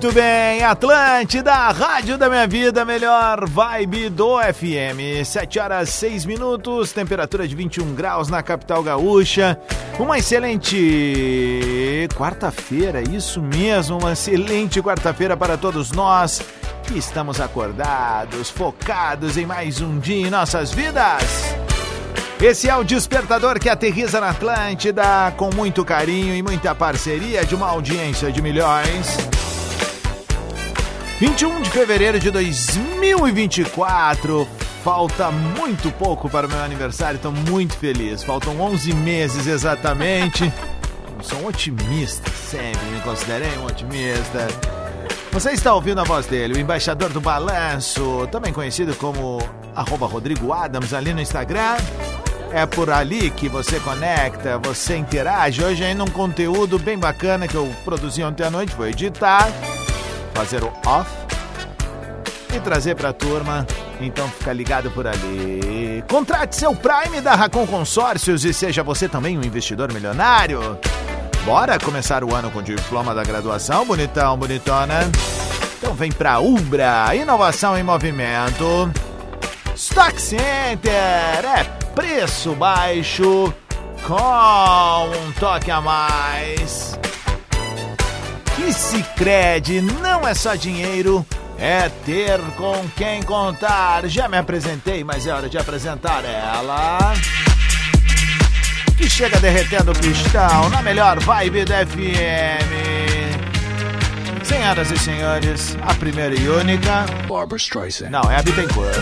Muito bem, Atlântida, Rádio da Minha Vida, melhor vibe do FM. 7 horas 6 minutos, temperatura de 21 graus na capital gaúcha. Uma excelente quarta-feira, isso mesmo, uma excelente quarta-feira para todos nós que estamos acordados, focados em mais um dia em nossas vidas. Esse é o despertador que aterriza na Atlântida com muito carinho e muita parceria de uma audiência de milhões. 21 de fevereiro de 2024. Falta muito pouco para o meu aniversário, estou muito feliz. Faltam 11 meses exatamente. Eu sou um otimista, sempre me considerei um otimista. Você está ouvindo a voz dele, o embaixador do balanço, também conhecido como arroba Rodrigo Adams ali no Instagram. É por ali que você conecta, você interage. Hoje ainda um conteúdo bem bacana que eu produzi ontem à noite, vou editar fazer o off e trazer para a turma. Então fica ligado por ali. Contrate seu Prime da Racon Consórcios e seja você também um investidor milionário. Bora começar o ano com diploma da graduação, bonitão, bonitona. Então vem pra Ubra, inovação em movimento. Stock Center é preço baixo com um toque a mais. E Sicredi não é só dinheiro, é ter com quem contar. Já me apresentei, mas é hora de apresentar ela. Que chega derretendo o pistão na melhor vibe da FM. Senhoras e senhores, a primeira e única. Barbara Streisand. Não, é a Bittencourt.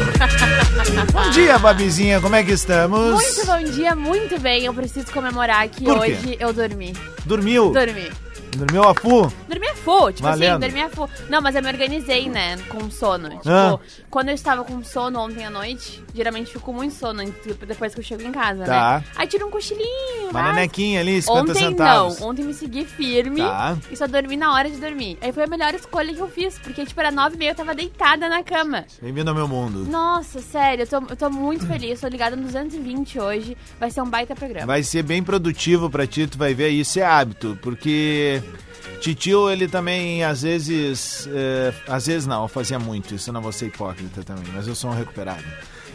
bom dia, Babizinha, como é que estamos? Muito bom dia, muito bem. Eu preciso comemorar que Por quê? hoje eu dormi. Dormiu? Dormi. Dormiu a fu? Dormi a full, tipo Valendo. assim, dormi a full. Não, mas eu me organizei, né, com sono. Tipo, Ah. quando eu estava com sono ontem à noite, geralmente fico com muito sono tipo, depois que eu chego em casa, Tá. né? Aí tiro um cochilinho, Uma nenequinha ali, 50 Ontem centavos. não, ontem me segui firme Tá. e só dormi na hora de dormir. Aí foi a melhor escolha que eu fiz, porque tipo, era nove e meia, eu tava deitada na cama. Bem-vindo ao meu mundo. Nossa, sério, eu tô, eu tô muito feliz, tô ligada no 220 hoje, vai ser um baita programa. Vai ser bem produtivo pra ti, tu vai ver, isso é hábito, porque titio, ele também, às vezes, é, às vezes não, fazia muito isso, eu não vou ser hipócrita também, mas eu sou um recuperado.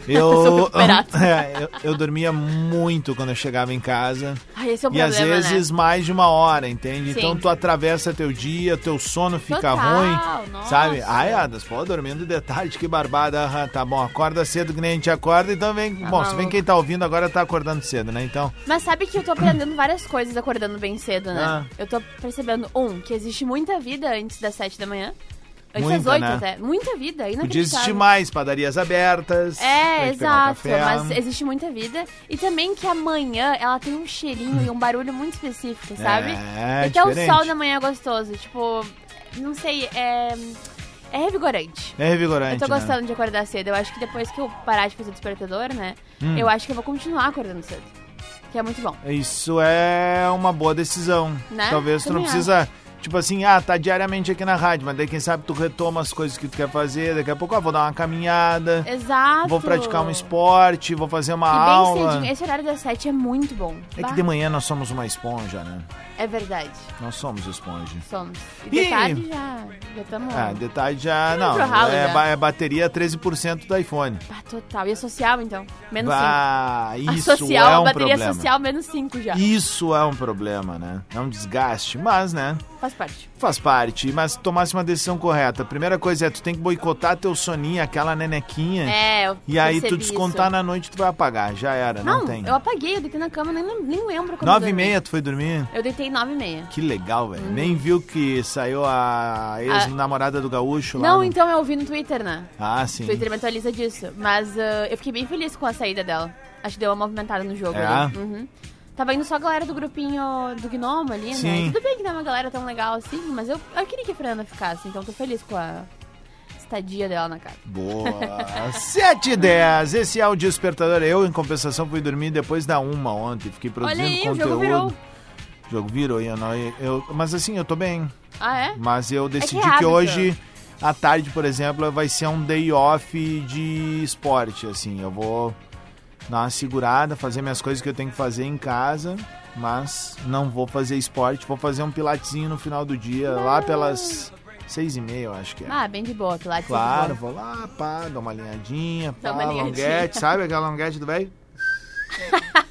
Eu, é, eu, eu dormia muito quando eu chegava em casa. Ai, esse é o E às problema, vezes né? mais de uma hora, entende? Sim. Então tu atravessa teu dia, teu sono fica Total, ruim, nossa. sabe? Ai, Adas, pô, dormindo de tarde, que barbada. Aham, tá bom, acorda cedo que nem a gente acorda, então vem. bom, se vem maluco. quem tá ouvindo agora tá acordando cedo, né? Então, Mas sabe que eu tô aprendendo várias coisas acordando bem cedo, né? Ah. Eu tô percebendo, um, que existe muita vida antes das sete da manhã. Antes Muita, das oito né? até. Muita vida, podia inacreditável. existir mais, padarias abertas. É, exato, mas existe muita vida. E também que amanhã ela tem um cheirinho e um barulho muito específico, sabe? É, Até o sol da manhã é gostoso. Tipo, não sei, é. É revigorante. É revigorante. Eu tô né? gostando de acordar cedo. Eu acho que depois que eu parar de fazer despertador, né? Hum. Eu acho que eu vou continuar acordando cedo. Que é muito bom. Isso é uma boa decisão. Né? Talvez tu não precisa. Tipo assim, ah, tá diariamente aqui na rádio, mas daí quem sabe tu retoma as coisas que tu quer fazer, daqui a pouco, ah, vou dar uma caminhada, Exato. vou praticar um esporte, vou fazer uma E bem aula. cedinho. Esse horário das sete é muito bom. É Bah, que de manhã nós somos uma esponja, né? É verdade. Nós somos esponja. Somos. E de Ih! tarde já. Já estamos. Ah, de tarde já. Não, ralo é, já. é bateria 13% do iPhone. Ah, total. E a social, então? Menos 5. Bah, A isso social, é a um bateria problema. social, menos 5 já. Isso é um problema, né? É um desgaste, mas, né? Faz parte. Faz parte, mas tomasse uma decisão correta. A primeira coisa é tu tem que boicotar teu soninho, aquela nenequinha. É, eu E aí tu descontar isso. na noite tu vai apagar. Já era, não, Não, tem. eu apaguei, eu deitei na cama, nem, nem lembro como Nove e meia tu foi dormir? Eu deitei nove e meia. Que legal, velho. Nem viu que saiu a ex-namorada do gaúcho lá. Não, no- então eu vi no Twitter, né? Ah, sim. O Twitter me atualiza disso. Mas ah, eu fiquei bem feliz com a saída dela. Acho que deu uma movimentada no jogo É? ali. Uhum. Tava indo só a galera do grupinho do Gnomo ali, Sim. né? Tudo bem que não é uma galera tão legal assim, mas eu, eu queria que a Fernanda ficasse, então tô feliz com a estadia dela na casa. Boa. 7 e 10. Esse é o despertador. Eu, em compensação, fui dormir depois da uma ontem. Fiquei produzindo Olha aí, o conteúdo. jogo virou. O jogo virou, e eu não, eu, mas assim, eu tô bem. Ah, é? Mas eu decidi é que, hábito. hoje, à tarde, por exemplo, vai ser um day off de esporte, assim. Eu vou dar uma segurada, fazer minhas coisas que eu tenho que fazer em casa, mas não vou fazer esporte. Vou fazer um pilatezinho no final do dia, lá pelas seis e meia, eu acho que é. Ah, bem de boa, Pilates. é Claro, vou lá, pá, dou uma alinhadinha, pá, uma alinhadinha. longuete, sabe aquela longuete do velho?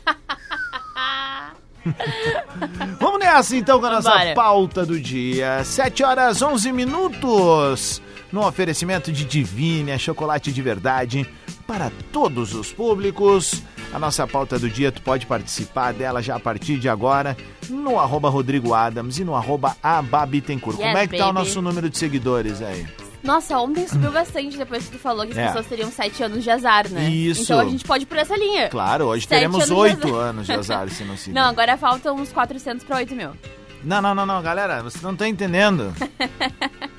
Vamos nessa então com a nossa pauta do dia. 7 horas 11 minutos. No oferecimento de Divine, chocolate de verdade para todos os públicos. A nossa pauta do dia, tu pode participar dela já a partir de agora no arroba Rodrigo Adams e no arroba Ababitencourt. Yes, Como é que tá o baby. nosso número de seguidores aí? Nossa, ontem subiu bastante depois que tu falou que as É. pessoas teriam sete anos de azar, né? Isso. Então a gente pode ir por essa linha. Claro, hoje Sete teremos oito anos de azar se não se Não, agora faltam uns 400 pra 8 mil. Não, não, não, não, galera, você não tá entendendo.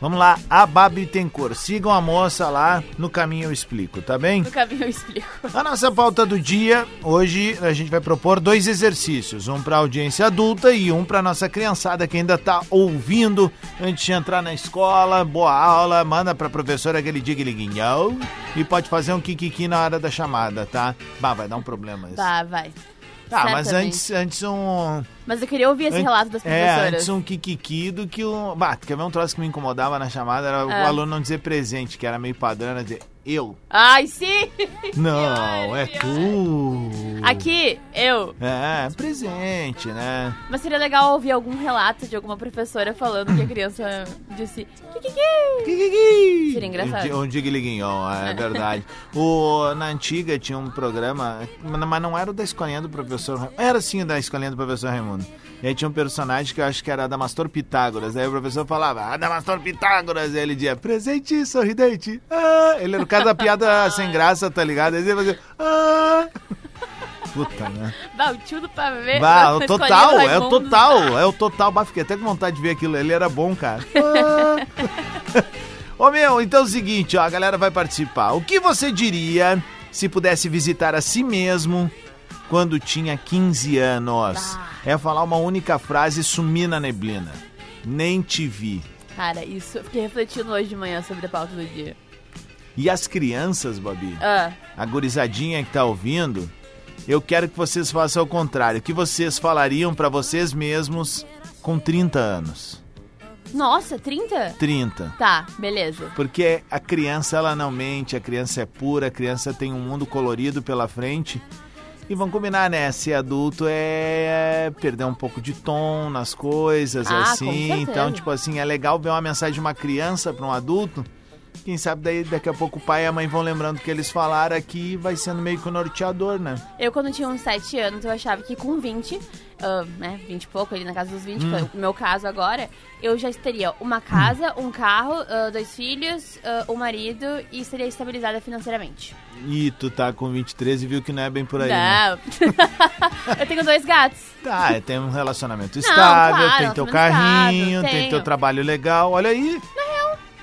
Vamos lá, a Babi Tencourt. Sigam a moça lá, no caminho eu explico, tá bem? No caminho eu explico. A nossa pauta do dia, hoje a gente vai propor dois exercícios, um para audiência adulta e um para nossa criançada que ainda tá ouvindo antes de entrar na escola. Boa aula, manda pra professora aquele digliguinhão e pode fazer um kikiki na hora da chamada, tá? Bah, vai dar um problema isso. Tá, vai. Ah, mas antes, antes um Mas eu queria ouvir esse relato das É, professoras. antes um kikiki do que um... Bah, quer ver um troço que me incomodava na chamada? Era o Ah. aluno não dizer presente, que era meio padrão, era dizer eu. Ai, sim! Não, é tu. Aqui, eu. É, presente, né? Mas seria legal ouvir algum relato de alguma professora falando que a criança disse Kikiki! Seria engraçado. Um digliguinhão, é verdade. o, na antiga tinha um programa, mas não era o da escolinha do professor Ra- Era sim o da escolinha do professor Raimundo. E aí tinha um personagem que eu acho que era Adamastor Pitágoras. Aí o professor falava, Adamastor Pitágoras. E ele dizia, presente, sorridente. Ah. Ele era o cara da piada sem graça, tá ligado? Aí ele fazia, ah. Puta, né? Bah, o tio do pavê. Bah, o total, é o total, é o total. Bah, fiquei até com vontade de ver aquilo. Ele era bom, cara. Ô meu, então é o seguinte, ó, a galera vai participar. O que você diria se pudesse visitar a si mesmo quando tinha 15 anos? Bah. É falar uma única frase e sumir na neblina. Nem te vi. Cara, isso. eu Fiquei refletindo hoje de manhã sobre a pauta do dia. E as crianças, Babi? Ah, a gurizadinha que tá ouvindo, eu quero que vocês façam o contrário. O que vocês falariam pra vocês mesmos com 30 anos? nossa, 30? 30. Tá, beleza. Porque a criança, ela não mente, a criança é pura, a criança tem um mundo colorido pela frente. E vamos combinar, né? Ser adulto é perder um pouco de tom nas coisas, Ah, assim. Então, tipo assim, é legal ver uma mensagem de uma criança pra um adulto. Quem sabe daí daqui a pouco o pai e a mãe vão lembrando que eles falaram aqui e vai sendo meio que o norteador, né? Eu, quando tinha uns 7 anos, eu achava que com 20, ah, né, 20 e pouco, ali na casa dos 20, que Hum. foi o meu caso agora, eu já teria uma casa, um carro, ah, dois filhos, ah, um marido e seria estabilizada financeiramente. E tu tá com 23 e viu que não é bem por aí, né? Não. eu tenho dois gatos. Tá, é, tem um relacionamento Não, estável, claro, tem teu carrinho, tem teu trabalho legal, olha aí.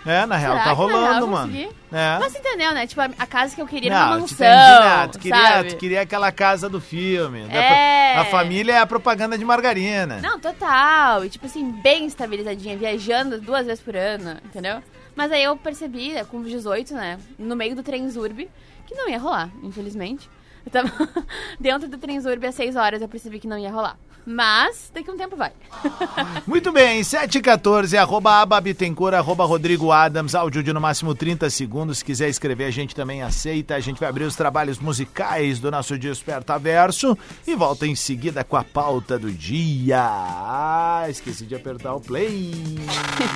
É, na real, Será tá que na rolando, real eu mano. consegui? É. Mas você entendeu, né? Tipo, a, a casa que eu queria era uma te mansão, entendi, né? Tu queria, sabe? tu queria aquela casa do filme. É. A família é a propaganda de margarina. Não, total. E, tipo assim, bem estabilizadinha, viajando duas vezes por ano, entendeu? Mas aí eu percebi, né, com 18, né, no meio do Transurb, que não ia rolar, infelizmente. Eu tava dentro do Transurb às 6 horas, eu percebi que não ia rolar. Mas daqui a um tempo vai. Muito bem, 714, arroba ababitencor, arroba Rodrigo Adams, áudio de no máximo 30 segundos. Se quiser escrever, a gente também aceita. A gente vai abrir os trabalhos musicais do nosso Desperta Verso e volta em seguida com a pauta do dia. Ah, esqueci de apertar o play.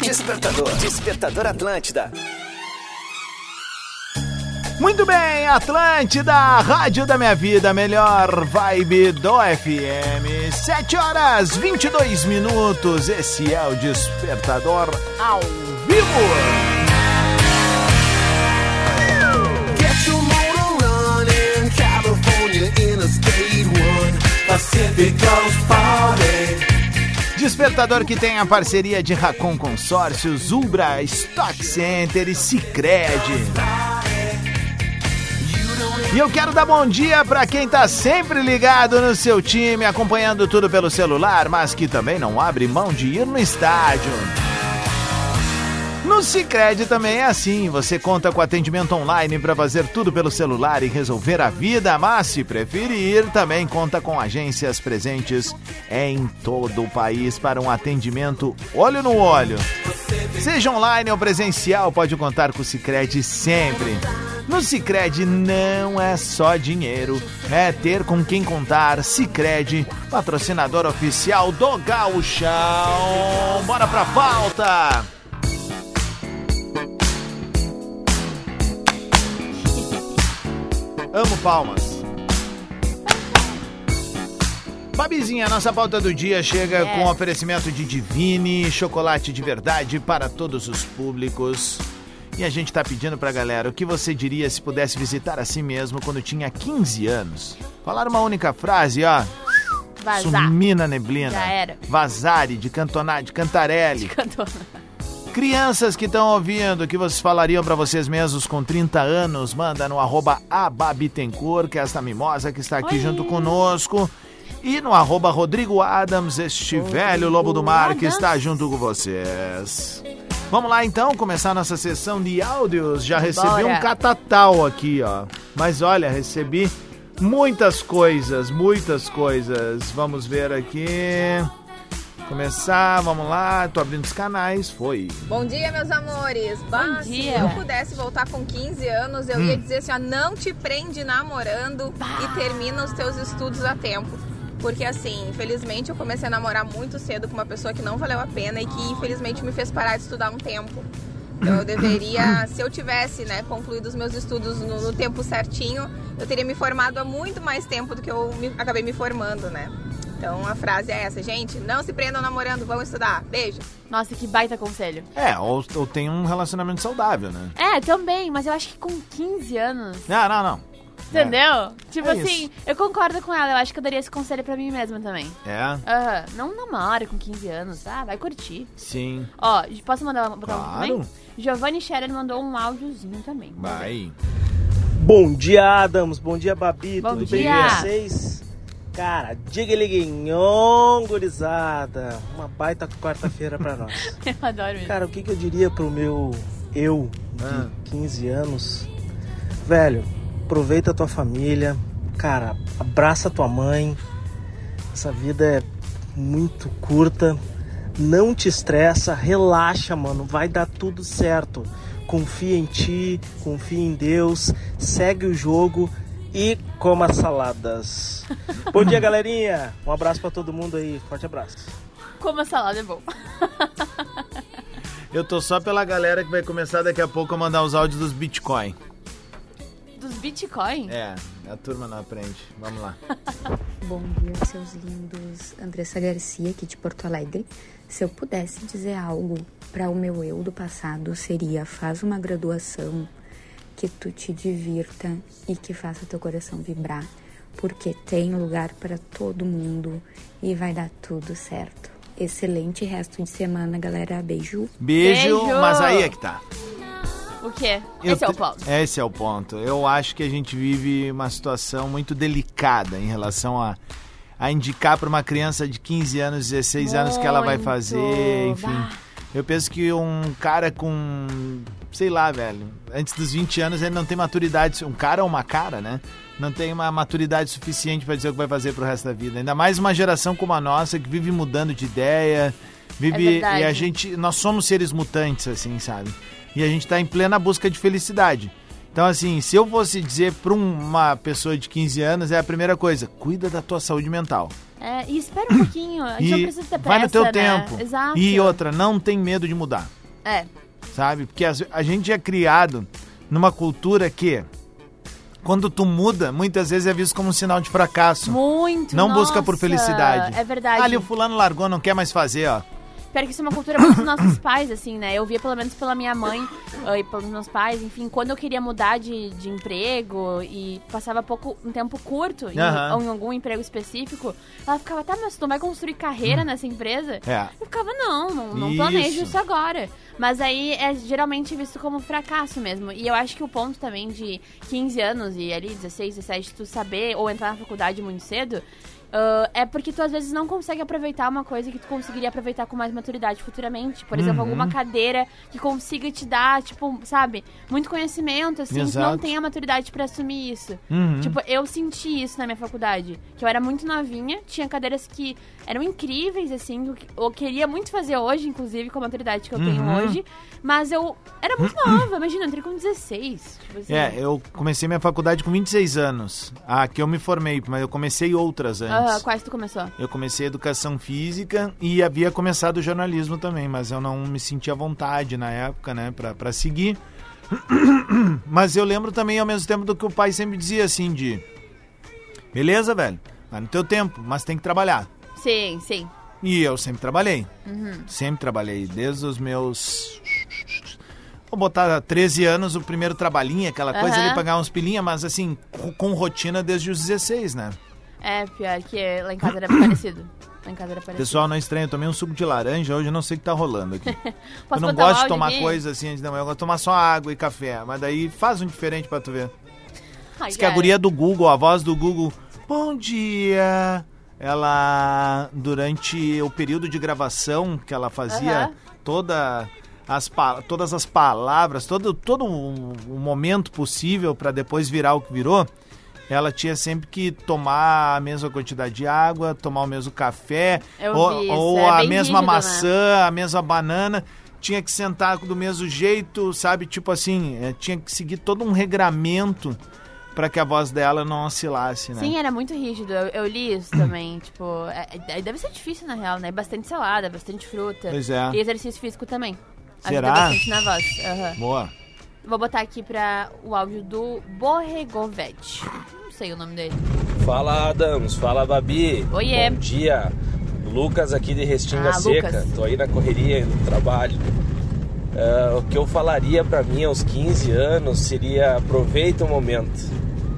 Despertador. Despertador Atlântida. Muito bem, Atlântida, Rádio da Minha Vida, melhor vibe do FM. 7 horas 22 minutos, esse é o Despertador ao vivo. Get your motor running, California Interstate 1, Pacific Coast Party. Despertador que tem a parceria de Racon Consórcios, Ubra, Stock Center e Cicred. E eu quero dar bom dia para quem tá sempre ligado no seu time, acompanhando tudo pelo celular, mas que também não abre mão de ir no estádio. No Cicred também é assim, você conta com atendimento online para fazer tudo pelo celular e resolver a vida, mas se preferir, também conta com agências presentes em todo o país para um atendimento olho no olho. Seja online ou presencial, pode contar com o Cicred sempre. No Cicred não é só dinheiro, é ter com quem contar. Cicred, patrocinador oficial do Gauchão. Bora pra pauta! Amo palmas. Babizinha, a nossa pauta do dia chega Yes. com oferecimento de Divine, chocolate de verdade para todos os públicos. E a gente tá pedindo pra galera o que você diria se pudesse visitar a si mesmo quando tinha 15 anos. Falar uma única frase, ó. Vazar. Sumir na neblina. Já era. Vazare, de cantonar, de cantarelli. Cantou. Crianças que estão ouvindo, o que vocês falariam pra vocês mesmos com 30 anos, manda no arroba ababitencor, que é esta mimosa que está aqui Oi. junto conosco. E no arroba Rodrigo Adams, este velho lobo do mar que está junto com vocês. Vamos lá então, começar nossa sessão de áudios. Já recebi Bora. um catatal aqui, ó. Mas olha, recebi muitas coisas, muitas coisas. Vamos ver aqui. Começar, vamos lá. Tô abrindo os canais, foi. Bom dia, meus amores. Bah, dia. Se eu pudesse voltar com 15 anos, eu ia dizer assim, ó, não te prende namorando e termina os teus estudos a tempo. Porque assim, infelizmente eu comecei a namorar muito cedo com uma pessoa que não valeu a pena e que infelizmente me fez parar de estudar um tempo. Então eu deveria, se eu tivesse, né, concluído os meus estudos no, no tempo certinho, eu teria me formado há muito mais tempo do que eu me- acabei me formando, né? Então a frase é essa, gente, não se prendam namorando, vão estudar. Beijo. Nossa, que baita conselho. É, ou, ou tem um relacionamento saudável, né? É, também, mas eu acho que com 15 anos. Não, não, não. Entendeu? Tipo É assim, isso. eu concordo com ela. Eu acho que eu daria esse conselho pra mim mesma também. É, Aham, não namore com 15 anos, tá? Vai curtir. sim. Ó, posso mandar botar um Claro. também? Giovanni Scherer mandou um áudiozinho também. Vai. Bom dia, Adams. Bom dia, Babi. Bom Tudo bem dia. com vocês? Cara, diga liguinhon, gurizada. Uma baita quarta-feira pra nós. Eu adoro isso. Cara, o que, que eu diria pro meu eu de Ah. 15 anos? Velho, aproveita a tua família. Cara, abraça tua mãe. Essa vida é muito curta. Não te estressa, relaxa, mano. Vai dar tudo certo. Confia em ti, confia em Deus, segue o jogo e coma saladas. Bom dia, galerinha. Um abraço pra todo mundo aí. Forte abraço. Como a salada é bom. Eu tô só pela galera que vai começar daqui a pouco a mandar os áudios dos Bitcoin. Bitcoin? É, a turma não aprende. Vamos lá. Bom dia, seus lindos. Andressa Garcia, aqui de Porto Alegre. Se eu pudesse dizer algo para o meu eu do passado, seria: faz uma graduação que tu te divirta e que faça teu coração vibrar, porque tem lugar para todo mundo e vai dar tudo certo. Excelente resto de semana, galera. Beijo. Beijo, Beijo. mas aí é que tá. O quê? Eu Esse é o ponto. Esse é o ponto. Eu acho que a gente vive uma situação muito delicada em relação a, a indicar para uma criança de 15 anos, 16 anos que ela vai fazer, enfim. Bah. Eu penso que um cara com, sei lá, velho, antes dos 20 anos ele não tem maturidade, um cara ou uma cara, né? Não tem uma maturidade suficiente pra dizer o que vai fazer pro resto da vida. Ainda mais uma geração como a nossa que vive mudando de ideia, vive É e a gente, nós somos seres mutantes assim, sabe? E a gente tá em plena busca de felicidade. Então, assim, se eu fosse dizer pra uma pessoa de 15 anos, é a primeira coisa: cuida da tua saúde mental. É, e espera um pouquinho. A gente não E precisa ter pressa, vai no teu né? tempo. Exato. E outra, não tem medo de mudar, É. sabe? Porque as- a gente é criado numa cultura que, quando tu muda, muitas vezes é visto como um sinal de fracasso. Muito. Não busca por nossa, felicidade. É verdade. Ah, ali o fulano largou, não quer mais fazer, ó. Pior que isso é uma cultura muito dos nossos pais, assim, né? Eu via pelo menos pela minha mãe ah, e pelos meus pais, enfim, quando eu queria mudar de, de emprego e passava pouco, um tempo curto em, em algum emprego específico, ela ficava, tá, mas tu não vai construir carreira nessa empresa? É. Eu ficava, não, não, não Isso. planejo isso agora. Mas aí é geralmente visto como fracasso mesmo. E eu acho que o ponto também de 15 anos e ali 16, 17, tu saber ou entrar na faculdade muito cedo. Ah, é porque tu às vezes não consegue aproveitar uma coisa que tu conseguiria aproveitar com mais maturidade futuramente. Por exemplo, Uhum. alguma cadeira que consiga te dar, tipo, sabe, muito conhecimento, assim, tu não Exato. tem a maturidade pra assumir isso. Uhum. Tipo, eu senti isso na minha faculdade. Que eu era muito novinha, tinha cadeiras que eram incríveis, assim, eu, eu queria muito fazer hoje, inclusive, com a maturidade que eu tenho Uhum. hoje. Mas eu era muito nova, imagina, eu entrei com 16. Tipo assim. É, eu comecei minha faculdade com 26 anos. Ah, que eu me formei, mas eu comecei outras antes. Aham, quais tu começou? Eu comecei educação física e havia começado jornalismo também, mas eu não me sentia à vontade na época, né, pra, pra seguir. Mas eu lembro também ao mesmo tempo do que o pai sempre dizia assim de beleza, velho, vai no teu tempo, mas tem que trabalhar. Sim, sim. E eu sempre trabalhei. Uhum. Sempre trabalhei, desde os meus. Vou botar 13 anos, o primeiro trabalhinho, aquela coisa ali, pagar uns pilinha, mas assim, com, com rotina desde os 16, né? É, pior que lá em casa era parecido. Lá em casa era parecido. Pessoal, não estranho, eu tomei um suco de laranja, hoje eu não sei o que tá rolando aqui. Eu não gosto de tomar coisa assim manhã, eu gosto de tomar só água e café. Mas daí faz um diferente pra tu ver. Ai, Diz que a guria do Google, a voz do Google, bom dia. Ela, durante o período de gravação que ela fazia, Aham. toda as, todas as palavras, todo, todo o, o momento possível pra depois virar o que virou, ela tinha sempre que tomar a mesma quantidade de água, tomar o mesmo café, Eu ou, isso, ou é a mesma rígido, né? maçã, a mesma banana. Tinha que sentar do mesmo jeito, sabe? Tipo assim, eh, tinha que seguir todo um regramento pra que a voz dela não oscilasse, né? Sim, era muito rígido. Eu, eu li isso também. tipo, é- é- deve ser difícil na real, né? Bastante salada, bastante fruta. Pois é. E exercício físico também. Será? Ajuda bastante na voz. aham. Boa. Vou botar aqui pra o áudio do Borregovete. Sei o nome dele. Fala Adams, fala Babi. Oiê. Bom dia. Lucas aqui de Restinga Ah, Seca. Lucas. Tô aí na correria no trabalho. Ah, o que eu falaria pra mim aos 15 anos seria aproveita o momento.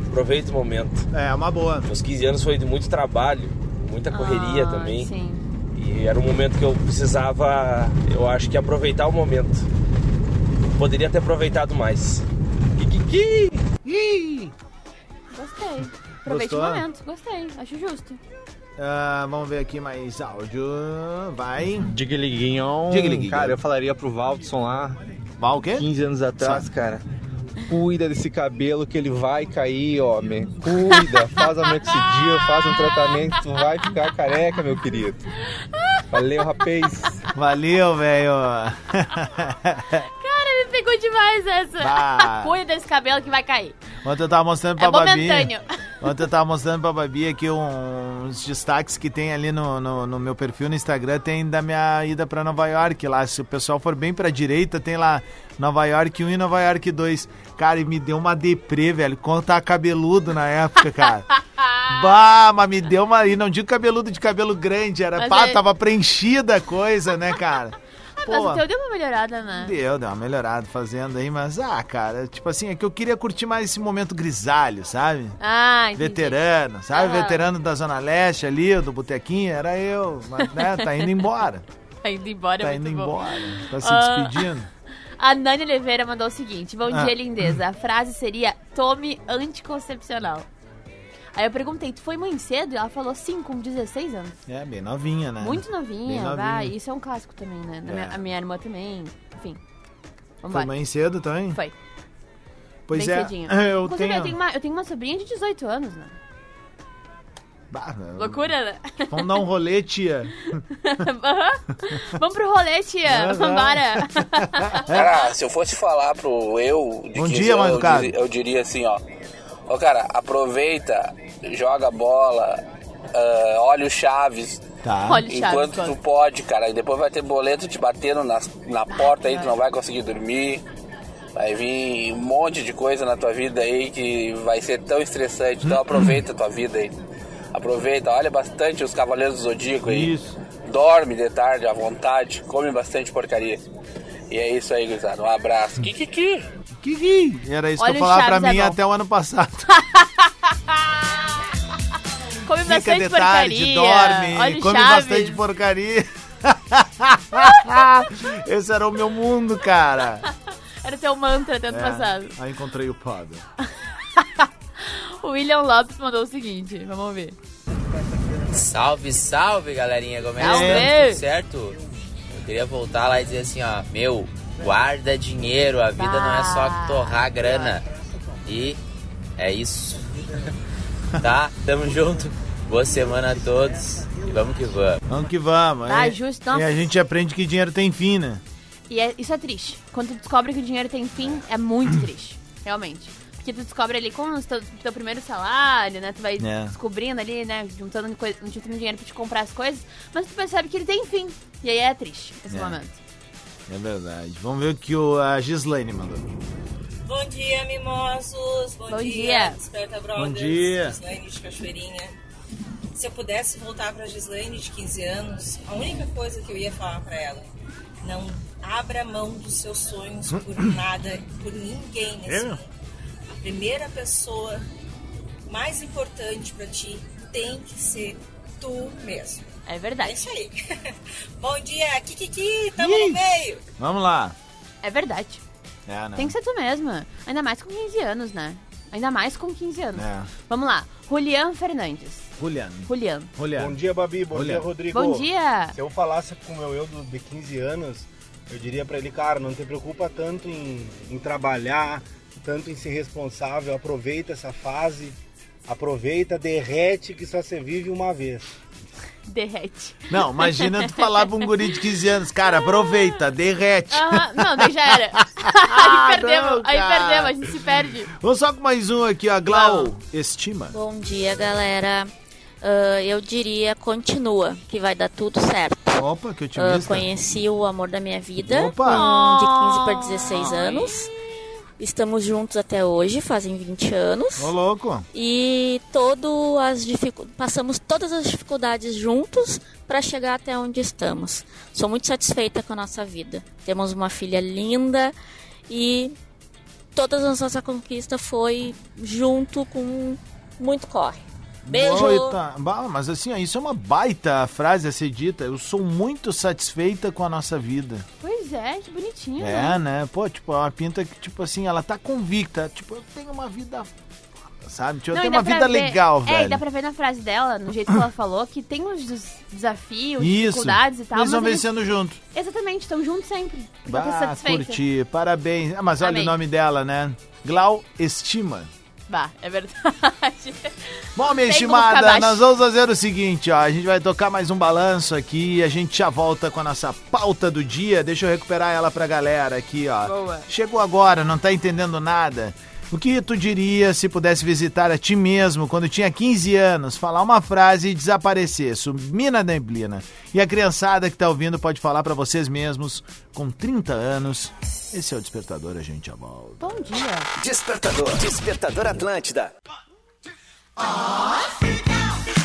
Aproveita o momento. É, uma boa. Meus 15 anos foi de muito trabalho, muita correria Ah, também. Sim. E era um momento que eu precisava, eu acho que aproveitar o momento. Poderia ter aproveitado mais. Kikiki! Gostei. Aproveite o Gostou? momento. Gostei. Acho justo. Ah, vamos ver aqui mais áudio. Vai. Diga liguinho. Diga liguinho. Cara, eu falaria pro Valdson lá, Val o quê? 15 anos atrás, cara. Cuida desse cabelo que ele vai cair, homem. Cuida, faz a minoxidil, faz um tratamento, tu vai ficar careca, meu querido. Valeu, rapaz. Valeu, velho. Cara, me pegou demais essa. Bah. Cuida desse cabelo que vai cair. Ontem eu tava mostrando pra É Babi. Ontem eu tava mostrando pra Babi aqui uns destaques que tem ali no, no, no meu perfil no Instagram. Tem da minha ida pra Nova York lá. Se o pessoal for bem pra direita, tem lá Nova York 1 e Nova York 2. Cara, e me deu uma deprê, velho. Quando tava cabeludo na época, cara. bah, mas me deu uma. E não digo cabeludo de cabelo grande, era. Mas Pá, é- tava preenchida a coisa, né, cara? Mas o teu deu uma melhorada, né? Deu, deu uma melhorada fazendo aí, mas, ah, cara, tipo assim, é que eu queria curtir mais esse momento grisalho, sabe? Ah, entendi. Veterano, sabe? Aham. Veterano da Zona Leste ali, do Botequinho, era eu, mas, né, tá indo embora. Tá indo embora, é tá muito indo bom. embora, tá se Ah. despedindo. A Nani Oliveira mandou o seguinte: Bom Ah. dia, lindeza. A frase seria: tome anticoncepcional. Aí eu perguntei, tu foi mãe cedo? E ela falou sim, com 16 anos. É, bem novinha, né? Muito novinha, novinha. vai. Isso é um clássico também, né? É. minha- a minha irmã também, enfim. Vamos Foi mãe cedo também? Foi. Pois Bem é, cedinho. eu Inclusive, tenho... eu, tenho uma, eu tenho uma sobrinha de 18 anos, né? Bah, Loucura, né? Vamos dar um rolê, tia. Vamos pro rolê, tia. Aham. Vambora. Cara, se eu fosse falar pro eu de Bom 15 dia, anos, mano, eu, diria, eu diria assim, ó. Ô, cara, aproveita, joga bola, ah, olha o Chaves. Tá. Olha o Chaves, Enquanto tu pode, cara. E depois vai ter boleto te batendo na, na porta aí, tu não vai conseguir dormir. Vai vir um monte de coisa na tua vida aí que vai ser tão estressante. Então aproveita a tua vida aí. Aproveita, olha bastante os Cavaleiros do Zodíaco aí. Isso. Dorme de tarde à vontade, come bastante porcaria. E é isso aí, gurizada. Um abraço. Kikiki. Kiki. Era isso Olha que eu falava pra Chaves é mim bom. até o ano passado. Come Fica bastante de tarde, porcaria. dorme, Olha come Chaves. bastante porcaria. Esse era o meu mundo, cara. Era teu mantra até ano É, passado. Aí encontrei o Pada. O William Lopes mandou o seguinte, vamos ver. Salve, salve, galerinha. Como é que? Tudo certo? Eu queria voltar lá e dizer assim, ó, meu, guarda dinheiro, a vida não é só torrar grana. E é isso. Tá? Tamo junto. Boa semana a todos e vamos que vamos. Vamos que vamos. Ah, E- justo, E nossa. a gente aprende que dinheiro tem fim, né? E é- isso é triste. Quando tu descobre que o dinheiro tem fim, é muito triste. Realmente. Porque tu descobre ali com o teu, teu primeiro salário, né? Tu vai É. descobrindo ali, né? Juntando, coi- juntando dinheiro pra te comprar as coisas. Mas tu percebe que ele tem fim. E aí é triste esse É. momento. É verdade. Vamos ver o que o, a Gislaine mandou. Bom dia, mimosos. Bom, Bom dia, dia. Desperta Brothers. Bom dia. Gislaine de Cachoeirinha. Se eu pudesse voltar pra Gislaine de 15 anos, a única coisa que eu ia falar pra ela, não abra mão dos seus sonhos por nada, por ninguém nesse É, mundo. A primeira pessoa mais importante pra ti tem que ser tu mesmo. É É verdade. isso aí. Bom dia, Kikiki, tamo no meio. Vamos lá. É verdade. É, né? Tem que ser tu mesma. Ainda mais com 15 anos, né? Ainda mais com 15 anos. É. Vamos lá. Julian Fernandes. Juliano. Julian. Juliano. Bom dia, Babi. Bom Olha. dia, Rodrigo. Bom dia. Se eu falasse com o meu eu de 15 anos, eu diria pra ele, cara, não te preocupa tanto em, em trabalhar, tanto em ser responsável, aproveita essa fase, aproveita, derrete que só você vive uma vez. Derrete. Não, imagina tu falar pra um guri de 15 anos, cara, aproveita, derrete. Aham, não, daí já era. Ah, aí perdemos, não, aí cara. perdemos, a gente se perde. Vamos só com mais um aqui, ó. Glau, estima. Bom dia, galera. Ah, eu diria continua, que vai dar tudo certo. Opa, que Ah, otimista. conheci o amor da minha vida Opa! com de 15 para 16 anos. Estamos juntos até hoje, fazem 20 anos. Ô, louco. E todo as dificu- passamos todas as dificuldades juntos para chegar até onde estamos. Sou muito satisfeita com a nossa vida. Temos uma filha linda e todas as nossa conquista foi junto com muito corre. Beijo. Bah, mas assim, ó, isso é uma baita frase a ser dita. Eu sou muito satisfeita com a nossa vida. Pois é, que bonitinho. É, né? Pô, tipo, é uma pinta que, tipo assim, ela tá convicta. Tipo, eu tenho uma vida sabe? Tipo, eu Não, tenho uma vida ver- legal, É, e velho. dá pra ver na frase dela, no jeito que ela falou, que tem des- desafios, Isso. dificuldades e tal. Eles vão vencendo junto. Exatamente, estão juntos sempre. Bah, curti. Parabéns. Ah, mas olha Amei. o nome dela, né? Glau Estima. Bah, é verdade. Bom, minha Tem estimada, nós vamos fazer o seguinte, ó. A gente vai tocar mais um balanço aqui e a gente já volta com a nossa pauta do dia. Deixa eu recuperar ela pra galera aqui, ó. Boa. Chegou agora, não tá entendendo nada. O que tu diria se pudesse visitar a ti mesmo quando tinha 15 anos, falar uma frase e desaparecer, sumir na neblina? E a criançada que tá ouvindo pode falar pra vocês mesmos com 30 anos. Esse é o Despertador, a gente já volta. Bom dia. Despertador. Despertador Atlântida.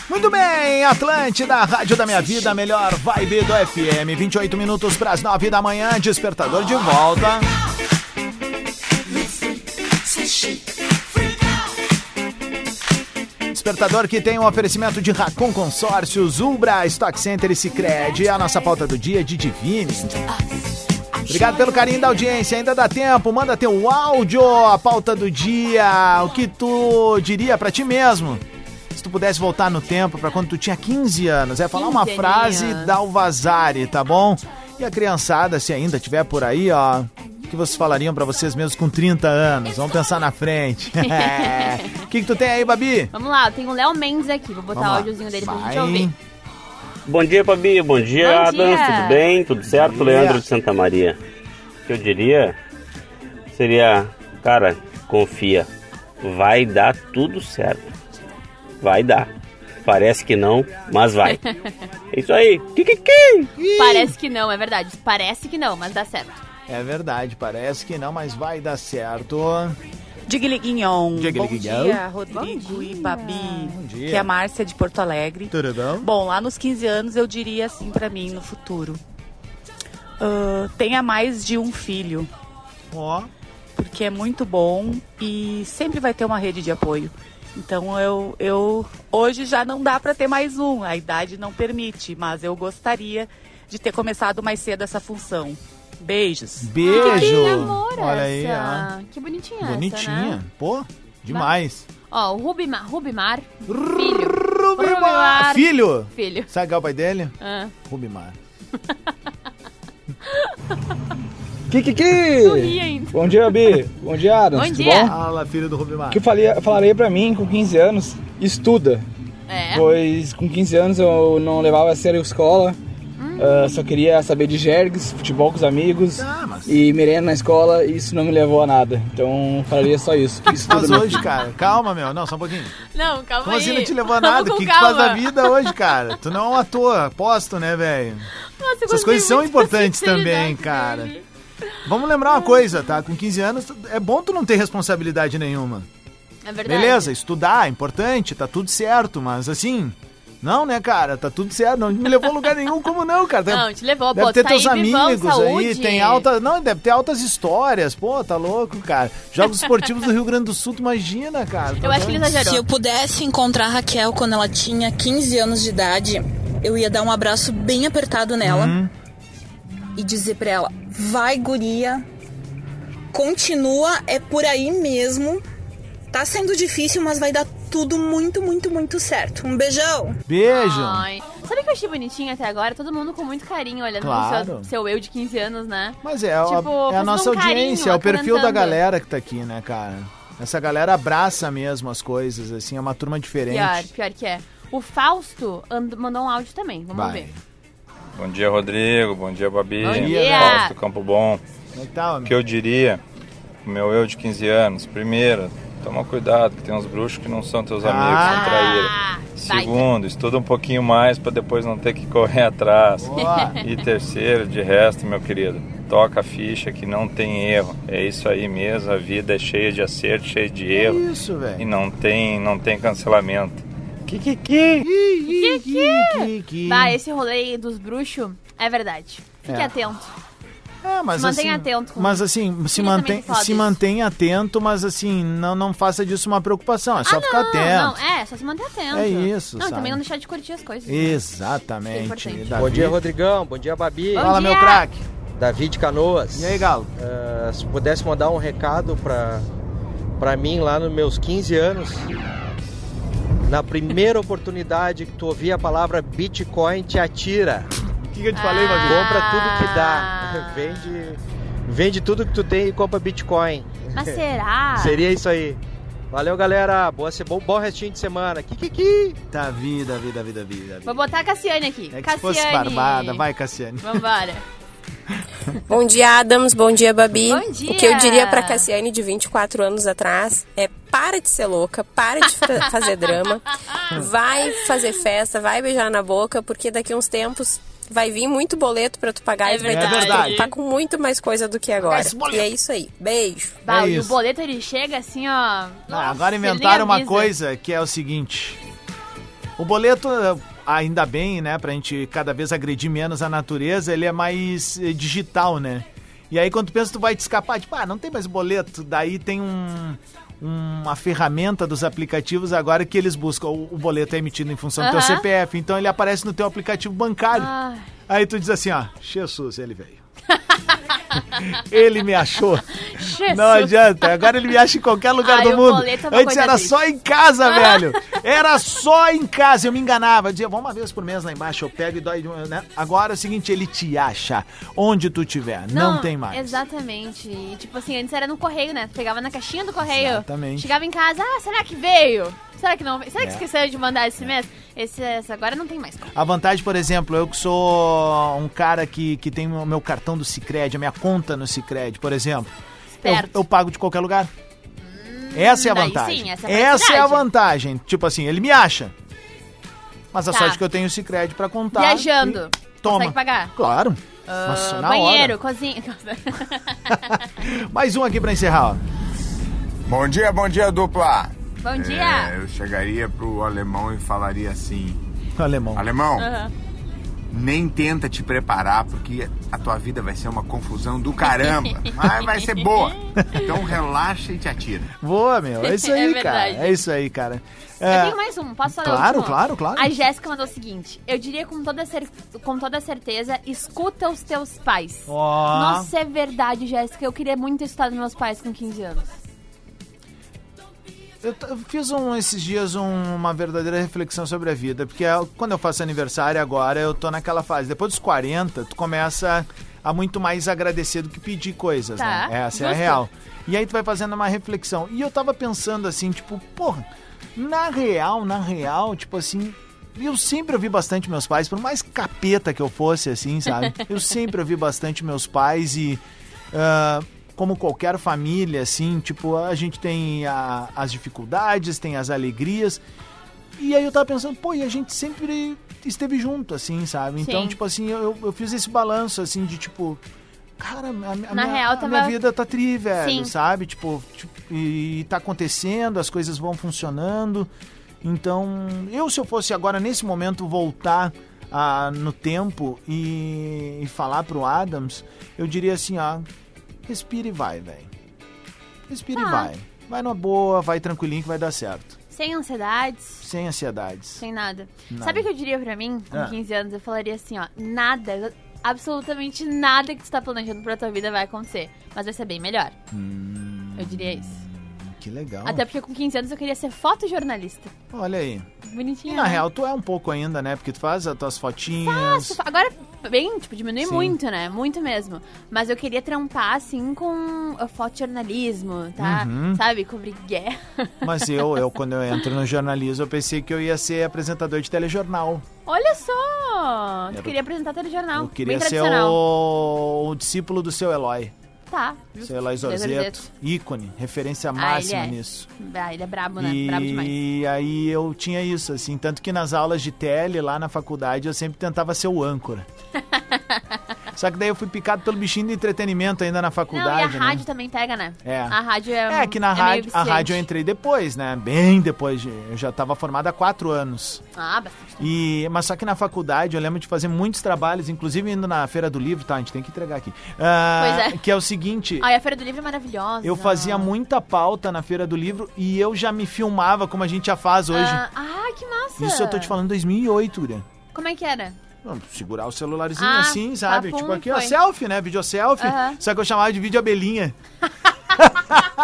Muito bem, Atlântida, Rádio da Minha Vida, melhor vibe do FM. 28 minutos para as 9 da manhã, despertador de volta. Despertador que tem um oferecimento de Racon Consórcios, Ubra, Stock Center e Cicred. A nossa pauta do dia é de Divine. Obrigado pelo carinho da audiência, ainda dá tempo, manda teu áudio, a pauta do dia, o que tu diria pra ti mesmo tu pudesse voltar no tempo pra quando tu tinha 15 anos. É falar uma 15 frase da Alvazari, tá bom? E a criançada, se ainda tiver por aí, ó, o que vocês falariam pra vocês mesmos com 30 anos? Vamos pensar na frente. O que, que tu tem aí, Babi? Vamos lá, tem o Léo Mendes aqui. Vou botar Vamos o áudiozinho dele pra gente ouvir. Bom dia, Babi. Bom dia, Bom Adams. dia. Tudo bem? Tudo certo? Leandro de Santa Maria. O que eu diria seria, cara, confia. Vai dar tudo certo. Vai dar. Parece que não, mas vai. É isso aí. Parece que não, é verdade. Parece que não, mas dá certo. É verdade, parece que não, mas vai dar certo. Digliguinhon. Bom Digliguinhon. dia, Rodrigo e Babi. dia. Que é a Márcia de Porto Alegre. Tudo bom? Bom, lá nos 15 anos eu diria assim pra mim no futuro. Ah, tenha mais de um filho. Ó. Porque é muito bom e sempre vai ter uma rede de apoio. Então eu, eu hoje já não dá pra ter mais um, a idade não permite, mas eu gostaria de ter começado mais cedo essa função. Beijos. Beijo. Que amor Olha aí, essa. ó. Que bonitinha essa, Bonitinha. né? Pô, demais. Ó, o Rubimar, Rubimar Rubimar. filho. Rubimar. Filho? Filho. Sabe qual é o pai dele? Ah. Rubimar. Kikiki! Sorri ainda. Bom dia, Bi. Bom dia, Adams. Bom dia. bom? Fala, filho do Rubimar. Que eu falei, falarei pra mim com 15 anos, estuda. É. Pois com 15 anos eu não levava a sério a escola. Ah, só queria saber de jergues, futebol com os amigos Ah, e merenda na escola e isso não me levou a nada. Então falaria só isso. Mas Estuda, meu hoje, filho. cara, calma, meu. Não, só um pouquinho. Não, calma Como aí. assim não te levou a nada? O que, que tu faz da vida hoje, cara? Tu não é um ator, aposto, né, velho? Essas coisas são importantes também, sinceridade cara. dele. Vamos lembrar uma coisa, tá? Com 15 anos, é bom tu não ter responsabilidade nenhuma. É verdade. Beleza, estudar é importante, tá tudo certo, mas assim. Não, né, cara? Tá tudo certo. Não me levou a lugar nenhum, como não, cara? Não, te levou, Deve pô, ter tá teus aí vivão, amigos aí, saúde. tem alta. Não, deve ter altas histórias. Pô, tá louco, cara. Jogos esportivos do Rio Grande do Sul, tu imagina, cara. Tá Eu acho que ele exagerou. Se eu pudesse encontrar a Raquel quando ela tinha 15 anos de idade, eu ia dar um abraço bem apertado nela Uhum. e dizer pra ela: vai, guria, continua, é por aí mesmo. Tá sendo difícil, mas vai dar tudo muito, muito, muito certo. Um beijão! Beijo! Ai. Sabe o que eu achei bonitinho até agora? Todo mundo com muito carinho olhando Claro. pro seu, seu eu de 15 anos, né? Mas é, a- Tipo, é a fazendo nossa um carinho, audiência, é o perfil da galera que tá aqui, né, cara? Essa galera abraça mesmo as coisas, assim, é uma turma diferente. Pior, pior que é. O Fausto and- mandou um áudio também, vamos Vai. ver. Bom dia, Rodrigo. Bom dia, Babi. Bom dia. Fausto Campo Bom. Como é que tá, O que eu diria meu eu de 15 anos? Primeiro, toma cuidado, que tem uns bruxos que não são teus amigos, Ah. são traíra. Segundo, estuda um pouquinho mais pra depois não ter que correr atrás. Boa. E terceiro, de resto, meu querido, toca a ficha que não tem erro. É isso aí mesmo, a vida é cheia de acerto, cheia de erro. É isso, velho. E não tem, não tem cancelamento. Kikiki! Kiki. Tá, esse rolê aí dos bruxos é verdade. Fique É. atento. É, mas se mantenha assim, atento com Mas assim, se, mantém, se mantém atento, mas assim, não, não faça disso uma preocupação, é só ah, ficar não, atento. não, é, só se manter atento. É isso, Não, sabe? também não deixar de curtir as coisas. Exatamente. É importante. Davi. Bom dia, Rodrigão. Bom dia, Babi. Bom Fala, dia. meu craque. Davi de Canoas. E aí, Galo? Ah, se pudesse mandar um recado pra, pra mim lá nos meus 15 anos, na primeira oportunidade que tu ouvir a palavra Bitcoin, te atira. O que, que eu te falei, Babi? Compra tudo que dá. Vende, vende tudo que tu tem e compra Bitcoin. Mas será? Seria isso aí. Valeu, galera. Boa, se- bom, bom restinho de semana. Kikiki. Davi, Davi, Davi, Davi, Davi. Vou botar a Cassiane aqui. É que se Cassiane. fosse barbada, vai, Cassiane. Vambora. Bom dia, Adams. Bom dia, Babi. Bom dia. O que eu diria pra Cassiane de 24 anos atrás é para de ser louca, para de fa- fazer drama, vai fazer festa, vai beijar na boca, porque daqui uns tempos vai vir muito boleto pra tu pagar É e tu vai ter verdade. que te preocupar com muito mais coisa do que agora. E é isso aí. Beijo. Bah, É e o boleto ele chega assim, ó. Ah, Nossa, agora inventaram uma coisa que é o seguinte. O boleto, ainda bem, né, pra gente cada vez agredir menos a natureza, ele é mais eh, digital, né? E aí quando tu pensa tu vai te escapar, tipo, ah, não tem mais boleto, daí tem um uma ferramenta dos aplicativos agora que eles buscam. O, o boleto é emitido em função do teu. CPF, então ele aparece no teu aplicativo bancário. Ai. Aí tu diz assim, ó, Jesus, ele veio. Ele me achou. Jesus. Não adianta. Agora ele me acha em qualquer lugar Ai, do mundo. é Antes era triste. só em casa, velho. Era só em casa. Eu me enganava. Dizia, vamos uma vez por mês lá embaixo. Eu pego e dói. Né? Agora é o seguinte, ele te acha onde tu tiver. Não, tem mais. Exatamente. E, tipo assim, antes era no correio, né? Tu pegava na caixinha do correio. Exatamente. Chegava em casa, ah, será que veio? Será que não veio? Será que É. esqueceu de mandar esse mês? Esse, esse agora não tem mais. A vantagem, por exemplo, eu que sou um cara que, que tem o meu cartão do Cicred, a minha conta no Cicred, por exemplo. Eu, eu pago de qualquer lugar. essa é a vantagem. sim, essa é a essa é a vantagem. Tipo assim, ele me acha. Mas a Tá. sorte é que eu tenho o Cicred pra contar. Viajando. e Toma. Consegue pagar? Claro. Mas na banheiro, hora. cozinha. Mais um aqui pra encerrar, ó. Bom dia, bom dia, dupla. Bom dia. É, eu chegaria pro alemão e falaria assim: Alemão. Alemão, Aham. Nem tenta te preparar porque a tua vida vai ser uma confusão do caramba. Mas vai ser boa. Então relaxa e te atira. Boa, meu. É isso É aí, verdade. cara. É isso aí, cara. Eu É, tenho mais um, posso falar Claro, claro, claro. A Jéssica mandou o seguinte: Eu diria com toda, cer- com toda certeza, escuta os teus pais. Ó. Nossa, é verdade, Jéssica. Eu queria muito ter escutado meus pais com 15 anos. Eu, fiz um, esses dias um- uma verdadeira reflexão sobre a vida, porque é- quando eu faço aniversário agora, eu tô naquela fase. Depois dos 40, tu começa a muito mais agradecer do que pedir coisas, Tá, né? Essa é a justo. real. E aí tu vai fazendo uma reflexão. E eu tava pensando assim, tipo, porra, na real, na real, tipo assim, eu sempre ouvi bastante meus pais, por mais capeta que eu fosse, assim, sabe? Eu sempre ouvi bastante meus pais e. ah, como qualquer família, assim, tipo, a gente tem a- as dificuldades, tem as alegrias. E aí eu tava pensando, pô, e a gente sempre esteve junto, assim, sabe? Então, Sim. tipo assim, eu, eu fiz esse balanço, assim, de tipo. Cara, a, a minha, real, a tava- minha vida tá tri, velho, Sim. sabe? Tipo, tipo, e, e tá acontecendo, as coisas vão funcionando. Então, eu se eu fosse agora, nesse momento, voltar ah, no tempo e, e falar pro Adams, eu diria assim, ó, respira e vai, velho. Respira e Tá. vai. Vai numa boa, vai tranquilinho que vai dar certo. Sem ansiedades, Sem ansiedades. sem nada. Nada. Sabe o que eu diria pra mim, com Ah. 15 anos? Eu falaria assim, ó, nada, absolutamente nada que tu tá planejando pra tua vida vai acontecer. Mas vai ser bem melhor. Eu diria isso. Que legal. Até porque com 15 anos eu queria ser fotojornalista. Olha aí. Bonitinha. E na né? real, tu é um pouco ainda, né? Porque tu faz as tuas fotinhas. Faço, fa- agora, bem, tipo, diminui Sim. muito, né? Muito mesmo. Mas eu queria trampar, assim, com uh, fotojornalismo, tá? Uhum. Sabe? Cobrir guerra. Mas eu, eu, quando eu entro no jornalismo, eu pensei que eu ia ser apresentador de telejornal. Olha só! Tu Era- queria apresentar telejornal. Eu queria ser o... o discípulo do seu Eloy. Tá. Eloy Eloy Zorzeto. Ícone, referência Ah, máxima é. nisso. Ah, ele é brabo, né? Brabo demais. E aí eu tinha isso, assim. Tanto que nas aulas de tele, lá na faculdade, eu sempre tentava ser o âncora. Só que daí eu fui picado pelo bichinho de entretenimento ainda na Não, e faculdade, a né? rádio também pega, né? É. A rádio é É que na é rádio, a rádio eu entrei depois, né? Bem depois. de- Eu já estava formado há quatro anos. Ah, bastante. E, mas só que na faculdade eu lembro de fazer muitos trabalhos, inclusive indo na Feira do Livro, tá? A gente tem que entregar aqui. Ah, Pois é. Que é o seguinte. Ai, a Feira do Livro é maravilhosa. Eu fazia muita pauta na Feira do Livro e eu já me filmava como a gente já faz hoje. Ah, ah, que massa! Isso eu tô te falando em 2008, Guria. Como é que era? Não, Segurar o celularzinho Ah, assim, sabe? papum, tipo aqui, ó, selfie, né? Video selfie. Aham. Só que eu chamava de vídeo abelhinha.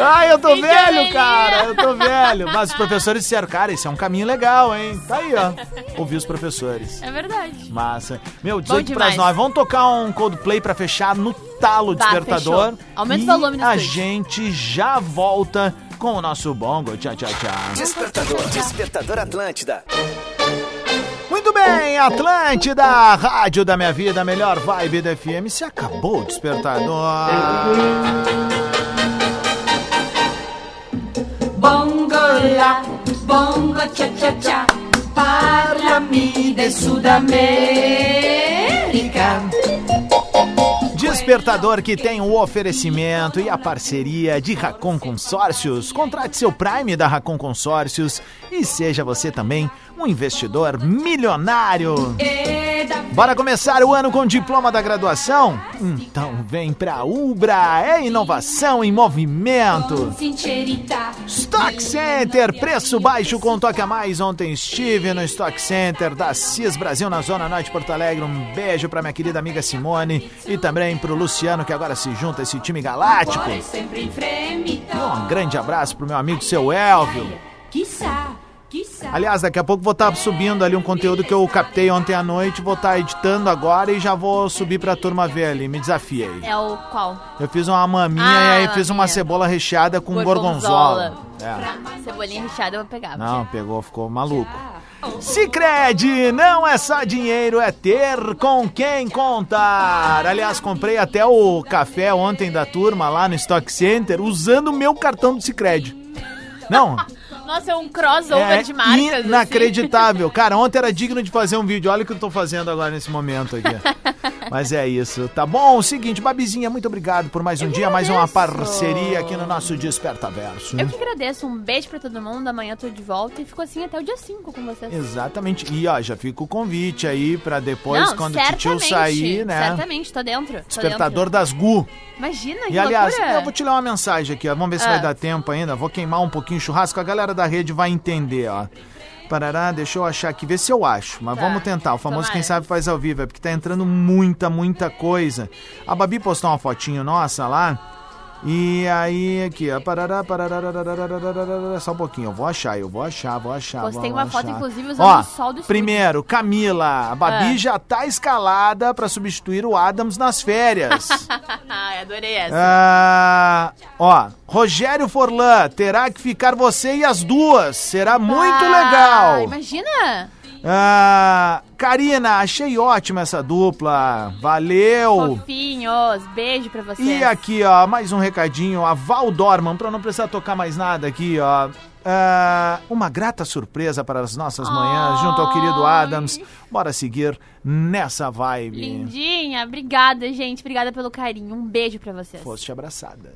Ai, eu tô Vídeo velho, abelhinha. cara. Eu tô velho. Mas os professores disseram, cara, esse é um caminho legal, hein? Tá aí, ó. Ouvi os professores. É verdade. Massa. Meu, 18 demais. pras 9. Vamos tocar um Coldplay pra fechar no talo Tá, despertador. fechou. Aumenta o E volume do a gente já volta com o nosso bongo. Tchau, tchau, tchau. Despertador, Despertador Atlântida. Bem, Atlântida, rádio da minha vida, melhor vibe da FM. Se acabou o despertador. Bongo la, bongo cha cha cha, parlami de Sudamérica. Despertador que tem o oferecimento e a parceria de Racon Consórcios. Contrate seu Prime da Racon Consórcios e seja você também um investidor milionário. Bora começar o ano com diploma da graduação? Então vem pra Ubra, é inovação em movimento. Stock Center, preço baixo com toque a mais. Ontem estive no Stock Center da CIS Brasil na Zona Norte de Porto Alegre. Um beijo pra minha querida amiga Simone e também pro Luciano que agora se junta a esse time galáctico. E um grande abraço pro meu amigo seu Elvio. Aliás, daqui a pouco vou estar subindo ali um conteúdo que eu captei ontem à noite, vou estar editando agora e já vou subir pra turma ver ali. Me desafiei. É o qual? Eu fiz uma maminha Ah, e aí fiz uma cebola recheada com gorgonzola. É. Cebolinha recheada eu vou pegar. Não, pegou, ficou maluco. Cicred, não é só dinheiro, é ter com quem contar. Aliás, comprei até o café ontem da turma lá no Stock Center usando o meu cartão do Cicred. Não, Nossa, é um crossover é de marcas. assim. inacreditável. Cara, ontem era digno de fazer um vídeo. Olha o que eu tô fazendo agora nesse momento aqui. Mas é isso, tá bom? Seguinte, Babizinha, muito obrigado por mais um dia, mais uma parceria aqui no nosso Desperta Verso. Eu que agradeço. Um beijo pra todo mundo. Amanhã eu tô de volta e fico assim até o dia 5 com vocês. Exatamente. E ó, já fica o convite aí pra depois, Não, quando o tio sair, né? Certamente, tô dentro. tô Despertador das GU. dentro. Imagina, que E aliás, loucura. eu vou te ler uma mensagem aqui, ó. Vamos ver se Ah. vai dar tempo ainda. Vou queimar um pouquinho o churrasco, a galera da rede vai entender, ó. Parará, deixa eu achar aqui, ver se eu acho. Mas Tá, vamos tentar. O famoso tomara. quem sabe faz ao vivo, é porque tá entrando muita, muita coisa. A Babi postou uma fotinho nossa lá. E aí, aqui, ó. Parará, parará, só um pouquinho. Eu vou achar, eu vou achar, vou achar. Postei vou uma foto, achar. inclusive, usando Ó, o sol do estúdio. Primeiro, Camila. A Babi Ah. já tá escalada pra substituir o Adams nas férias. Adorei essa. Ah, ó, Rogério Forlan, terá que ficar você e as duas. Será muito Ah, legal. Imagina. Ah, Karina, achei ótima essa dupla. Valeu. Fofinhos. Beijo pra vocês. E aqui, ó, mais um recadinho. A Val Dorman, pra não precisar tocar mais nada aqui, ó. Ah, uma grata surpresa para as nossas manhãs, junto ao querido Adams. Bora seguir nessa vibe. Lindinha. Obrigada, gente. Obrigada pelo carinho. Um beijo pra vocês. Foste abraçada.